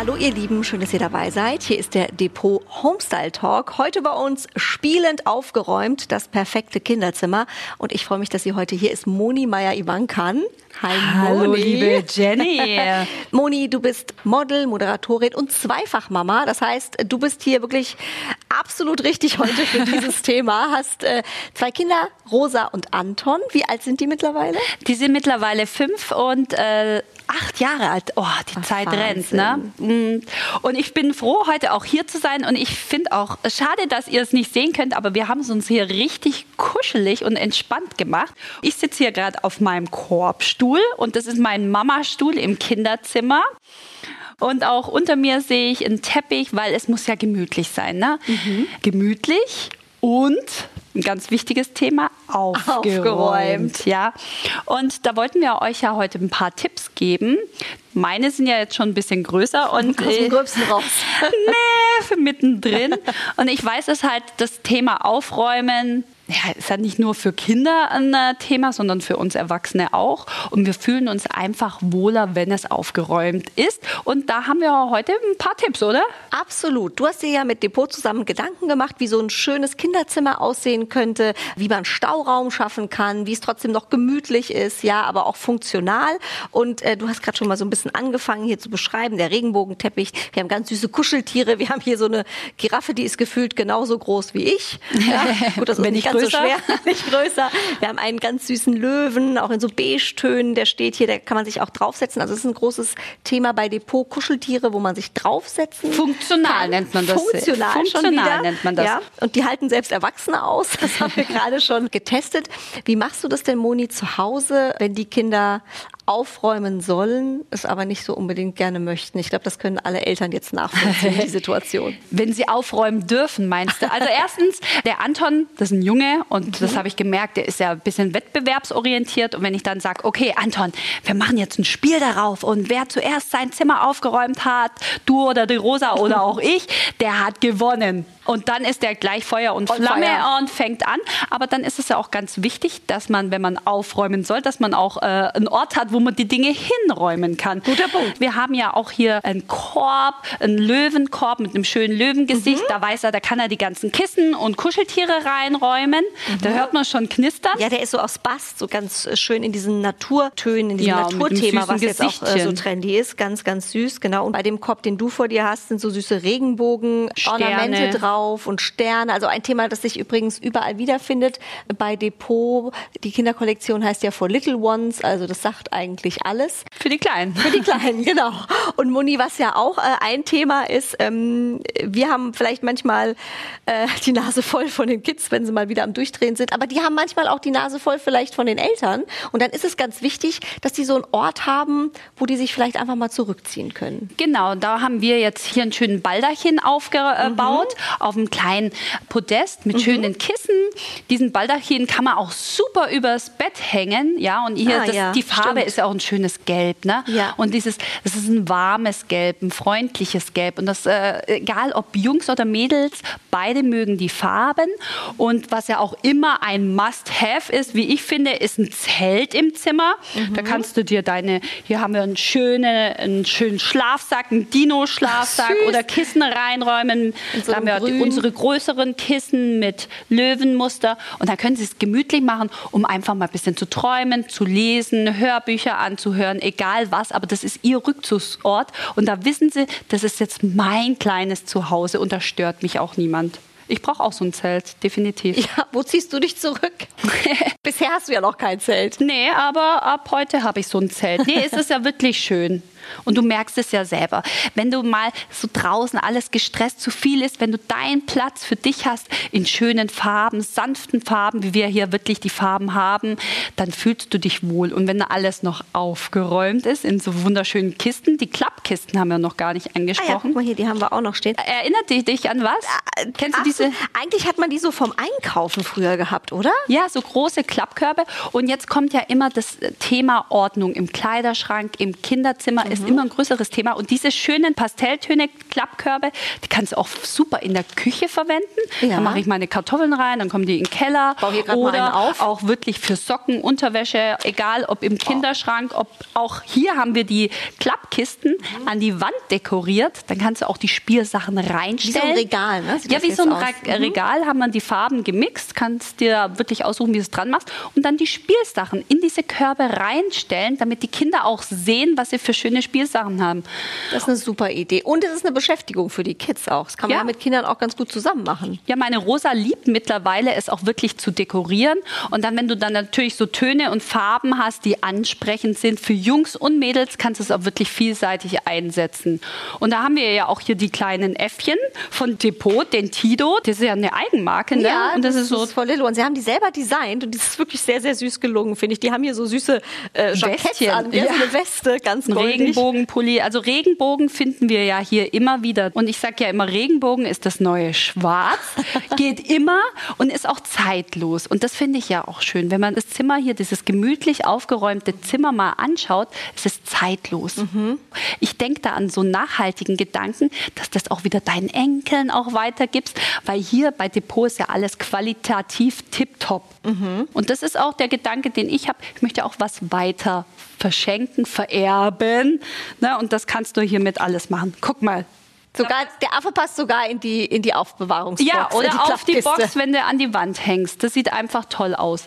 Hallo ihr Lieben, schön, dass ihr dabei seid. Hier ist der Depot Homestyle Talk. Heute bei uns spielend aufgeräumt, das perfekte Kinderzimmer. Und ich freue mich, dass sie heute hier ist, Moni Meyer-Ivankan. Hi, Hallo, Moni. liebe Jenny. Moni, du bist Model, Moderatorin und Zweifachmama. Das heißt, du bist hier wirklich absolut richtig heute für dieses Thema. Hast äh, zwei Kinder, Rosa und Anton. Wie alt sind die mittlerweile? Die sind mittlerweile fünf und äh, acht Jahre alt. Oh, die Ach, Zeit Wahnsinn. rennt, ne? Mm. Und ich bin froh, heute auch hier zu sein. Und ich finde auch schade, dass ihr es nicht sehen könnt, aber wir haben es uns hier richtig kuschelig und entspannt gemacht. Ich sitze hier gerade auf meinem Korbstuhl und das ist mein Mamastuhl im Kinderzimmer. Und auch unter mir sehe ich einen Teppich, weil es muss ja gemütlich sein. Ne? Mhm. Gemütlich und ein ganz wichtiges Thema, aufgeräumt. aufgeräumt. Ja. Und da wollten wir euch ja heute ein paar Tipps geben. Meine sind ja jetzt schon ein bisschen größer und aus dem Gröbsten raus. nee, für mittendrin. Und ich weiß, dass halt das Thema Aufräumen ja, ist halt nicht nur für Kinder ein äh, Thema, sondern für uns Erwachsene auch. Und wir fühlen uns einfach wohler, wenn es aufgeräumt ist. Und da haben wir heute ein paar Tipps, oder? Absolut. Du hast dir ja mit Depot zusammen Gedanken gemacht, wie so ein schönes Kinderzimmer aussehen könnte, wie man Stauraum schaffen kann, wie es trotzdem noch gemütlich ist, ja, aber auch funktional. Und äh, du hast gerade schon mal so ein bisschen angefangen hier zu beschreiben, der Regenbogenteppich. Wir haben ganz süße Kuscheltiere. Wir haben hier so eine Giraffe, die ist gefühlt genauso groß wie ich. Ja, gut, das ist nicht ganz größer. so schwer, nicht größer. Wir haben einen ganz süßen Löwen, auch in so Beige-Tönen, der steht hier, da kann man sich auch draufsetzen. Also es ist ein großes Thema bei Depot, Kuscheltiere, wo man sich draufsetzen Funktional kann. nennt man das. Funktional, Funktional nennt man das. Ja, und die halten selbst Erwachsene aus. Das haben wir gerade schon getestet. Wie machst du das denn, Moni, zu Hause, wenn die Kinder aufräumen sollen, es aber nicht so unbedingt gerne möchten. Ich glaube, das können alle Eltern jetzt nachvollziehen, die Situation. Wenn sie aufräumen dürfen, meinst du? Also erstens, der Anton, das ist ein Junge und mhm. das habe ich gemerkt, der ist ja ein bisschen wettbewerbsorientiert. Und wenn ich dann sage, okay, Anton, wir machen jetzt ein Spiel darauf und wer zuerst sein Zimmer aufgeräumt hat, du oder die Rosa oder auch ich, der hat gewonnen. Und dann ist der gleich Feuer und, und Flamme Feuer. und fängt an. Aber dann ist es ja auch ganz wichtig, dass man, wenn man aufräumen soll, dass man auch äh, einen Ort hat, wo man die Dinge hinräumen kann. Guter Punkt. Wir haben ja auch hier einen Korb, einen Löwenkorb mit einem schönen Löwengesicht. Mhm. Da weiß er, da kann er die ganzen Kissen und Kuscheltiere reinräumen. Mhm. Da hört man schon knistern. Ja, der ist so aus Bast, so ganz schön in diesen Naturtönen, in diesem ja, Naturthema, was jetzt auch äh, so trendy ist. Ganz, ganz süß, genau. Und bei dem Korb, den du vor dir hast, sind so süße Regenbogen-Ornamente drauf drauf und Sterne. Also ein Thema, das sich übrigens überall wiederfindet. Bei Depot, die Kinderkollektion heißt ja For Little Ones, also das sagt eigentlich alles. Für die Kleinen. Für die Kleinen, genau. Und Moni, was ja auch äh, ein Thema ist, ähm, wir haben vielleicht manchmal äh, die Nase voll von den Kids, wenn sie mal wieder am Durchdrehen sind, aber die haben manchmal auch die Nase voll vielleicht von den Eltern. Und dann ist es ganz wichtig, dass die so einen Ort haben, wo die sich vielleicht einfach mal zurückziehen können. Genau, da haben wir jetzt hier einen schönen Baldachin aufgebaut. Mhm auf einem kleinen Podest mit mhm. schönen Kissen. Diesen Baldachin kann man auch super übers Bett hängen, ja. Und hier ah, das, ja, die Farbe stimmt. ist ja auch ein schönes Gelb, ne? Ja. Und dieses, das ist ein warmes Gelb, ein freundliches Gelb. Und das, äh, egal ob Jungs oder Mädels, beide mögen die Farben. Und was ja auch immer ein Must-Have ist, wie ich finde, ist ein Zelt im Zimmer. Mhm. Da kannst du dir deine, hier haben wir einen schönen, einen schönen Schlafsack, einen Dino-Schlafsack oder Kissen reinräumen. So da haben wir unsere größeren Kissen mit Löwenmuster. Und dann können Sie es gemütlich machen, um einfach mal ein bisschen zu träumen, zu lesen, Hörbücher anzuhören, egal was. Aber das ist Ihr Rückzugsort. Und da wissen Sie, das ist jetzt mein kleines Zuhause und da stört mich auch niemand. Ich brauche auch so ein Zelt, definitiv. Ja, wo ziehst du dich zurück? Bisher hast du ja noch kein Zelt. Nee, aber ab heute habe ich so ein Zelt. Nee, es ist ja wirklich schön. Und du merkst es ja selber. Wenn du mal so draußen alles gestresst zu viel ist, wenn du deinen Platz für dich hast in schönen Farben, sanften Farben, wie wir hier wirklich die Farben haben, dann fühlst du dich wohl. Und wenn alles noch aufgeräumt ist in so wunderschönen Kisten, die Klappkisten haben wir noch gar nicht angesprochen. Ah ja, guck mal hier, die haben wir auch noch stehen. Erinnert dich, dich an was? Äh, Kennst du diese? Eigentlich hat man die so vom Einkaufen früher gehabt, oder? Ja, so große Klappkörbe. Und jetzt kommt ja immer das Thema Ordnung im Kleiderschrank, im Kinderzimmer, mhm. ist immer ein größeres Thema. Und diese schönen Pastelltöne, Klappkörbe, die kannst du auch super in der Küche verwenden. Ja. Da mache ich meine Kartoffeln rein, dann kommen die in den Keller. Bau hier Oder auf. auch wirklich für Socken, Unterwäsche, egal ob im Kinderschrank, ob auch hier haben wir die Klappkisten mhm. an die Wand dekoriert. Dann kannst du auch die Spielsachen reinstellen. Wie so ein Regal, ne? Sieht ja, wie so ein aus? Mhm. Regal haben wir die Farben gemixt, kannst dir wirklich aussuchen, wie du es dran machst und dann die Spielsachen in diese Körbe reinstellen, damit die Kinder auch sehen, was sie für schöne Spielsachen haben. Das ist eine super Idee. Und es ist eine Beschäftigung für die Kids auch. Das kann man ja. mit Kindern auch ganz gut zusammen machen. Ja, meine Rosa liebt mittlerweile es auch wirklich zu dekorieren. Und dann, wenn du dann natürlich so Töne und Farben hast, die ansprechend sind für Jungs und Mädels, kannst du es auch wirklich vielseitig einsetzen. Und da haben wir ja auch hier die kleinen Äffchen von Depot, den Tido. Das ist ja eine Eigenmarke, ne? Ja, und das, das ist so voll Lillo. Und sie haben die selber designt und das ist wirklich sehr, sehr süß gelungen, finde ich. Die haben hier so süße äh, Jacketts an, ja. so eine Weste, ganz goldig. Regenbogenpulli. Also Regenbogen finden wir ja hier immer wieder. Und ich sage ja immer, Regenbogen ist das neue Schwarz, geht immer und ist auch zeitlos. Und das finde ich ja auch schön. Wenn man das Zimmer hier, dieses gemütlich aufgeräumte Zimmer mal anschaut, es ist zeitlos. Mhm. Ich denke da an so nachhaltigen Gedanken, dass das auch wieder deinen Enkeln auch weitergibst, weil hier bei Depot ist ja alles qualitativ tipptopp. Mhm. Und das ist auch der Gedanke, den ich habe. Ich möchte auch was weiter verschenken, vererben. Ne? Und das kannst du hiermit alles machen. Guck mal, Sogar, der Affe passt sogar in die, in die Aufbewahrungsbox. Ja, oder die auf die Box, wenn du an die Wand hängst. Das sieht einfach toll aus.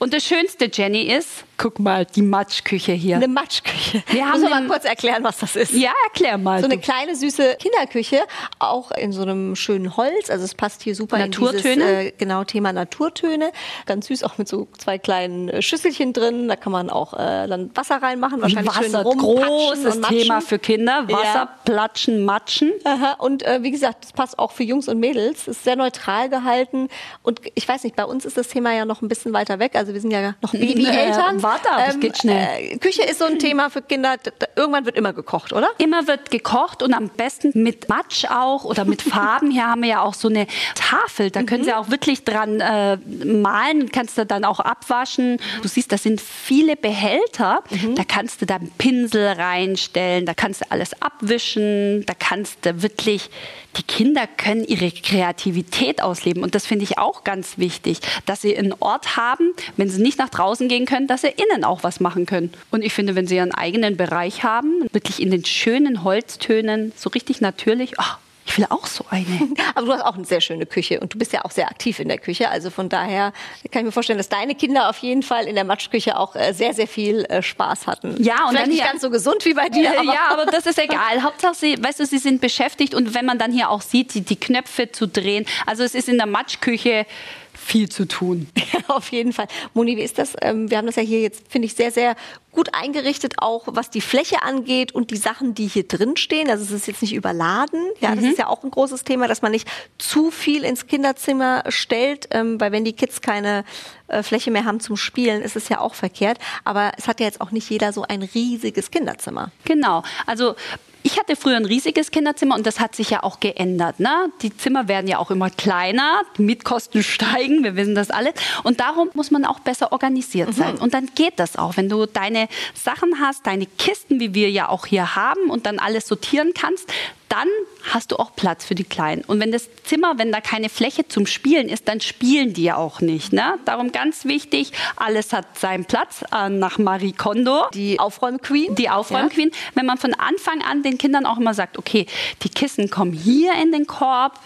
Und das Schönste, Jenny, ist, guck mal, die Matschküche hier. Eine Matschküche. Wir haben Muss mal kurz erklären, was das ist. Ja, erklär mal. So eine kleine, süße Kinderküche, auch in so einem schönen Holz. Also es passt hier super Naturtöne. in dieses äh, genau Thema Naturtöne. Ganz süß, auch mit so zwei kleinen äh, Schüsselchen drin. Da kann man auch äh, dann Wasser reinmachen. Wahrscheinlich Wasser, schön großes Thema für Kinder. Wasser, ja. platschen, matschen. Aha. Und äh, wie gesagt, das passt auch für Jungs und Mädels. Ist sehr neutral gehalten. Und ich weiß nicht, bei uns ist das Thema ja noch ein bisschen weiter weg. Also wir sind ja noch Babyeltern. Warte ab, ähm, geht schnell. Äh, Küche ist so ein Thema für Kinder. Irgendwann wird immer gekocht, oder? Immer wird gekocht und am besten mit Matsch auch oder mit Farben. Hier haben wir ja auch so eine Tafel. Da können mhm. Sie auch wirklich dran äh, malen. Kannst du dann auch abwaschen. Du siehst, das sind viele Behälter. Mhm. Da kannst du dann Pinsel reinstellen. Da kannst du alles abwischen. Da kannst du wirklich die Kinder können ihre Kreativität ausleben. Und das finde ich auch ganz wichtig, dass sie einen Ort haben, wenn sie nicht nach draußen gehen können, dass sie innen auch was machen können. Und ich finde, wenn sie ihren eigenen Bereich haben, wirklich in den schönen Holztönen, so richtig natürlich, oh, ich will auch so eine. Aber du hast auch eine sehr schöne Küche und du bist ja auch sehr aktiv in der Küche. Also von daher kann ich mir vorstellen, dass deine Kinder auf jeden Fall in der Matschküche auch äh, sehr, sehr viel äh, Spaß hatten. Ja, und Vielleicht nicht ganz so gesund wie bei dir. Aber ja, aber das ist egal. Hauptsache, sie, weißt du, sie sind beschäftigt und wenn man dann hier auch sieht, die, die Knöpfe zu drehen. Also es ist in der Matschküche viel zu tun. Auf jeden Fall. Moni, wie ist das? Ähm, wir haben das ja hier jetzt, finde ich, sehr, sehr gut eingerichtet, auch was die Fläche angeht und die Sachen, die hier drin stehen. Also es ist jetzt nicht überladen. Ja, das mhm. ist ja auch ein großes Thema, dass man nicht zu viel ins Kinderzimmer stellt, ähm, weil wenn die Kids keine äh, Fläche mehr haben zum Spielen, ist es ja auch verkehrt. Aber es hat ja jetzt auch nicht jeder so ein riesiges Kinderzimmer. Genau. Also ich hatte früher ein riesiges Kinderzimmer und das hat sich ja auch geändert. Ne? Die Zimmer werden ja auch immer kleiner, die Mietkosten steigen, wir wissen das alle. Und darum muss man auch besser organisiert sein. Mhm. Und dann geht das auch, wenn du deine Sachen hast, deine Kisten, wie wir ja auch hier haben und dann alles sortieren kannst, dann hast du auch Platz für die Kleinen. Und wenn das Zimmer, wenn da keine Fläche zum Spielen ist, dann spielen die ja auch nicht. Ne? Darum ganz wichtig, alles hat seinen Platz äh, nach Marie Kondo. Die Aufräumqueen. Die Aufräumqueen. Ja. Wenn man von Anfang an den Kindern auch immer sagt, okay, die Kissen kommen hier in den Korb,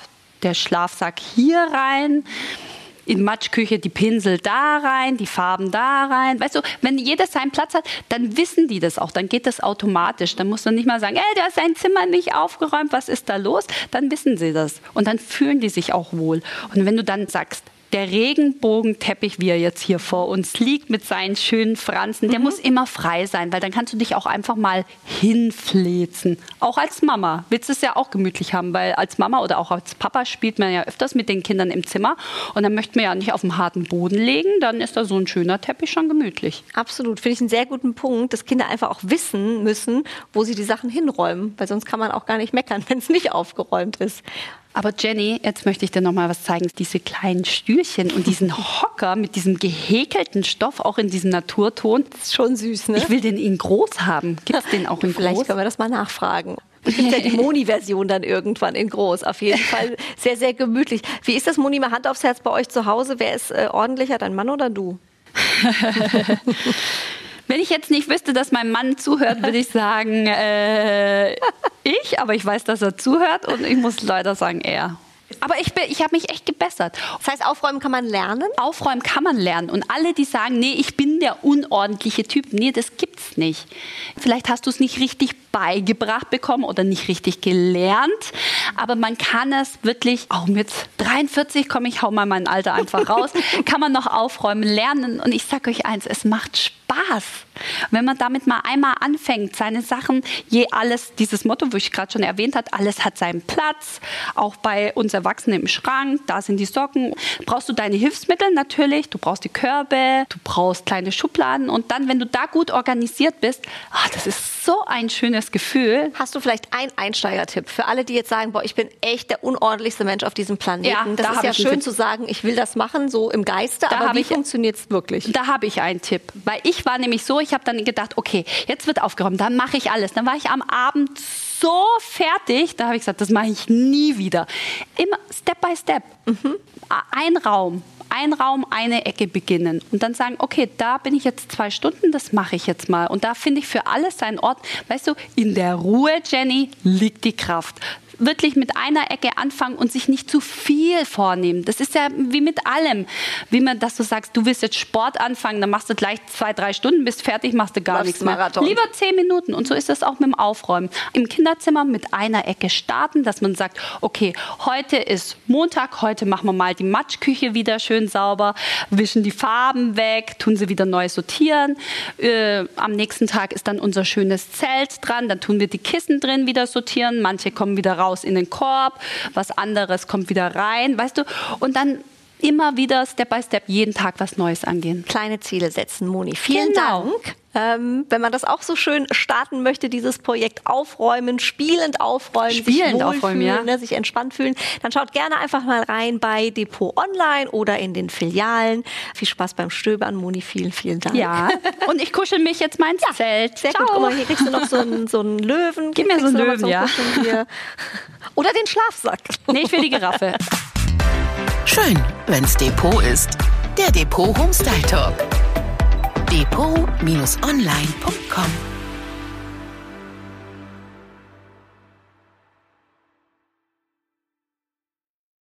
der Schlafsack hier rein in Matschküche die Pinsel da rein, die Farben da rein. Weißt du, wenn jeder seinen Platz hat, dann wissen die das auch. Dann geht das automatisch. Dann muss man nicht mal sagen, ey, der ist sein Zimmer nicht aufgeräumt, was ist da los? Dann wissen sie das. Und dann fühlen die sich auch wohl. Und wenn du dann sagst, der Regenbogenteppich, wie er jetzt hier vor uns liegt, mit seinen schönen Franzen, der mhm. muss immer frei sein, weil dann kannst du dich auch einfach mal hinflezen. Auch als Mama willst du es ja auch gemütlich haben, weil als Mama oder auch als Papa spielt man ja öfters mit den Kindern im Zimmer und dann möchte man ja nicht auf dem harten Boden legen, dann ist da so ein schöner Teppich schon gemütlich. Absolut, finde ich einen sehr guten Punkt, dass Kinder einfach auch wissen müssen, wo sie die Sachen hinräumen, weil sonst kann man auch gar nicht meckern, wenn es nicht aufgeräumt ist. Aber Jenny, jetzt möchte ich dir noch mal was zeigen. Diese kleinen Stühlchen und diesen Hocker mit diesem gehäkelten Stoff, auch in diesem Naturton. Das ist schon süß, ne? Ich will den in groß haben. Gibt es den auch in Vielleicht groß? Vielleicht können wir das mal nachfragen. Es gibt ja die Moni-Version dann irgendwann in groß. Auf jeden Fall sehr, sehr gemütlich. Wie ist das, Moni, mal Hand aufs Herz bei euch zu Hause? Wer ist äh, ordentlicher, dein Mann oder du? Wenn ich jetzt nicht wüsste, dass mein Mann zuhört, würde ich sagen, äh, ich, aber ich weiß, dass er zuhört und ich muss leider sagen, er. Aber ich, ich habe mich echt gebessert. Das heißt, aufräumen kann man lernen? Aufräumen kann man lernen. Und alle, die sagen, nee, ich bin der unordentliche Typ, nee, das gibt's nicht. Vielleicht hast du es nicht richtig beigebracht bekommen oder nicht richtig gelernt. Aber man kann es wirklich, auch mit 43 komme ich, hau mal mein Alter einfach raus, kann man noch aufräumen, lernen. Und ich sage euch eins, es macht Spaß. Wenn man damit mal einmal anfängt, seine Sachen, je alles, dieses Motto, wo ich gerade schon erwähnt habe, alles hat seinen Platz, auch bei uns Erwachsenen im Schrank, da sind die Socken. Brauchst du deine Hilfsmittel? Natürlich, du brauchst die Körbe, du brauchst kleine Schubladen. Und dann, wenn du da gut organisiert bist, ach, das ist so ein schönes Gefühl. Hast du vielleicht einen Einsteigertipp für alle, die jetzt sagen, boah, ich bin echt der unordentlichste Mensch auf diesem Planeten? Ja, das da ist ja schön zu sagen, ich will das machen, so im Geiste, da aber wie funktioniert es wirklich? Da habe ich einen Tipp, weil ich war nämlich so, ich habe dann gedacht, okay, jetzt wird aufgeräumt, dann mache ich alles. Dann war ich am Abend so fertig, da habe ich gesagt, das mache ich nie wieder. Immer Step by Step. Mhm. Ein Raum, ein Raum, eine Ecke beginnen und dann sagen, okay, da bin ich jetzt zwei Stunden, das mache ich jetzt mal. Und da finde ich für alles seinen Ort. Weißt du, in der Ruhe, Jenny, liegt die Kraft wirklich mit einer Ecke anfangen und sich nicht zu viel vornehmen. Das ist ja wie mit allem. Wie man, dass du sagst, du willst jetzt Sport anfangen, dann machst du gleich zwei, drei Stunden, bist fertig, machst du gar Läufst nichts mehr. Marathon. Lieber zehn Minuten. Und so ist das auch mit dem Aufräumen. Im Kinderzimmer mit einer Ecke starten, dass man sagt, okay, heute ist Montag, heute machen wir mal die Matschküche wieder schön sauber, wischen die Farben weg, tun sie wieder neu sortieren. Äh, am nächsten Tag ist dann unser schönes Zelt dran, dann tun wir die Kissen drin wieder sortieren. Manche kommen wieder raus raus in den Korb, was anderes kommt wieder rein, weißt du? Und dann immer wieder Step by Step jeden Tag was Neues angehen. Kleine Ziele setzen, Moni. Vielen genau. Dank. Ähm, wenn man das auch so schön starten möchte, dieses Projekt aufräumen, spielend aufräumen, spielend sich aufräumen, ja. ne, sich entspannt fühlen, dann schaut gerne einfach mal rein bei Depot Online oder in den Filialen. Viel Spaß beim Stöbern, Moni, vielen, vielen Dank. Ja, und ich kuschel mich jetzt mal ins ja, Zelt. Sehr Ciao. gut. Guck mal, hier kriegst du noch so einen, so einen Löwen. Gib mir so einen Löwen, ja. Oder den Schlafsack. Nee, ich will die Giraffe. Schön, wenn's Depot ist. Der Depot Homestyle Talk. Depot-online.com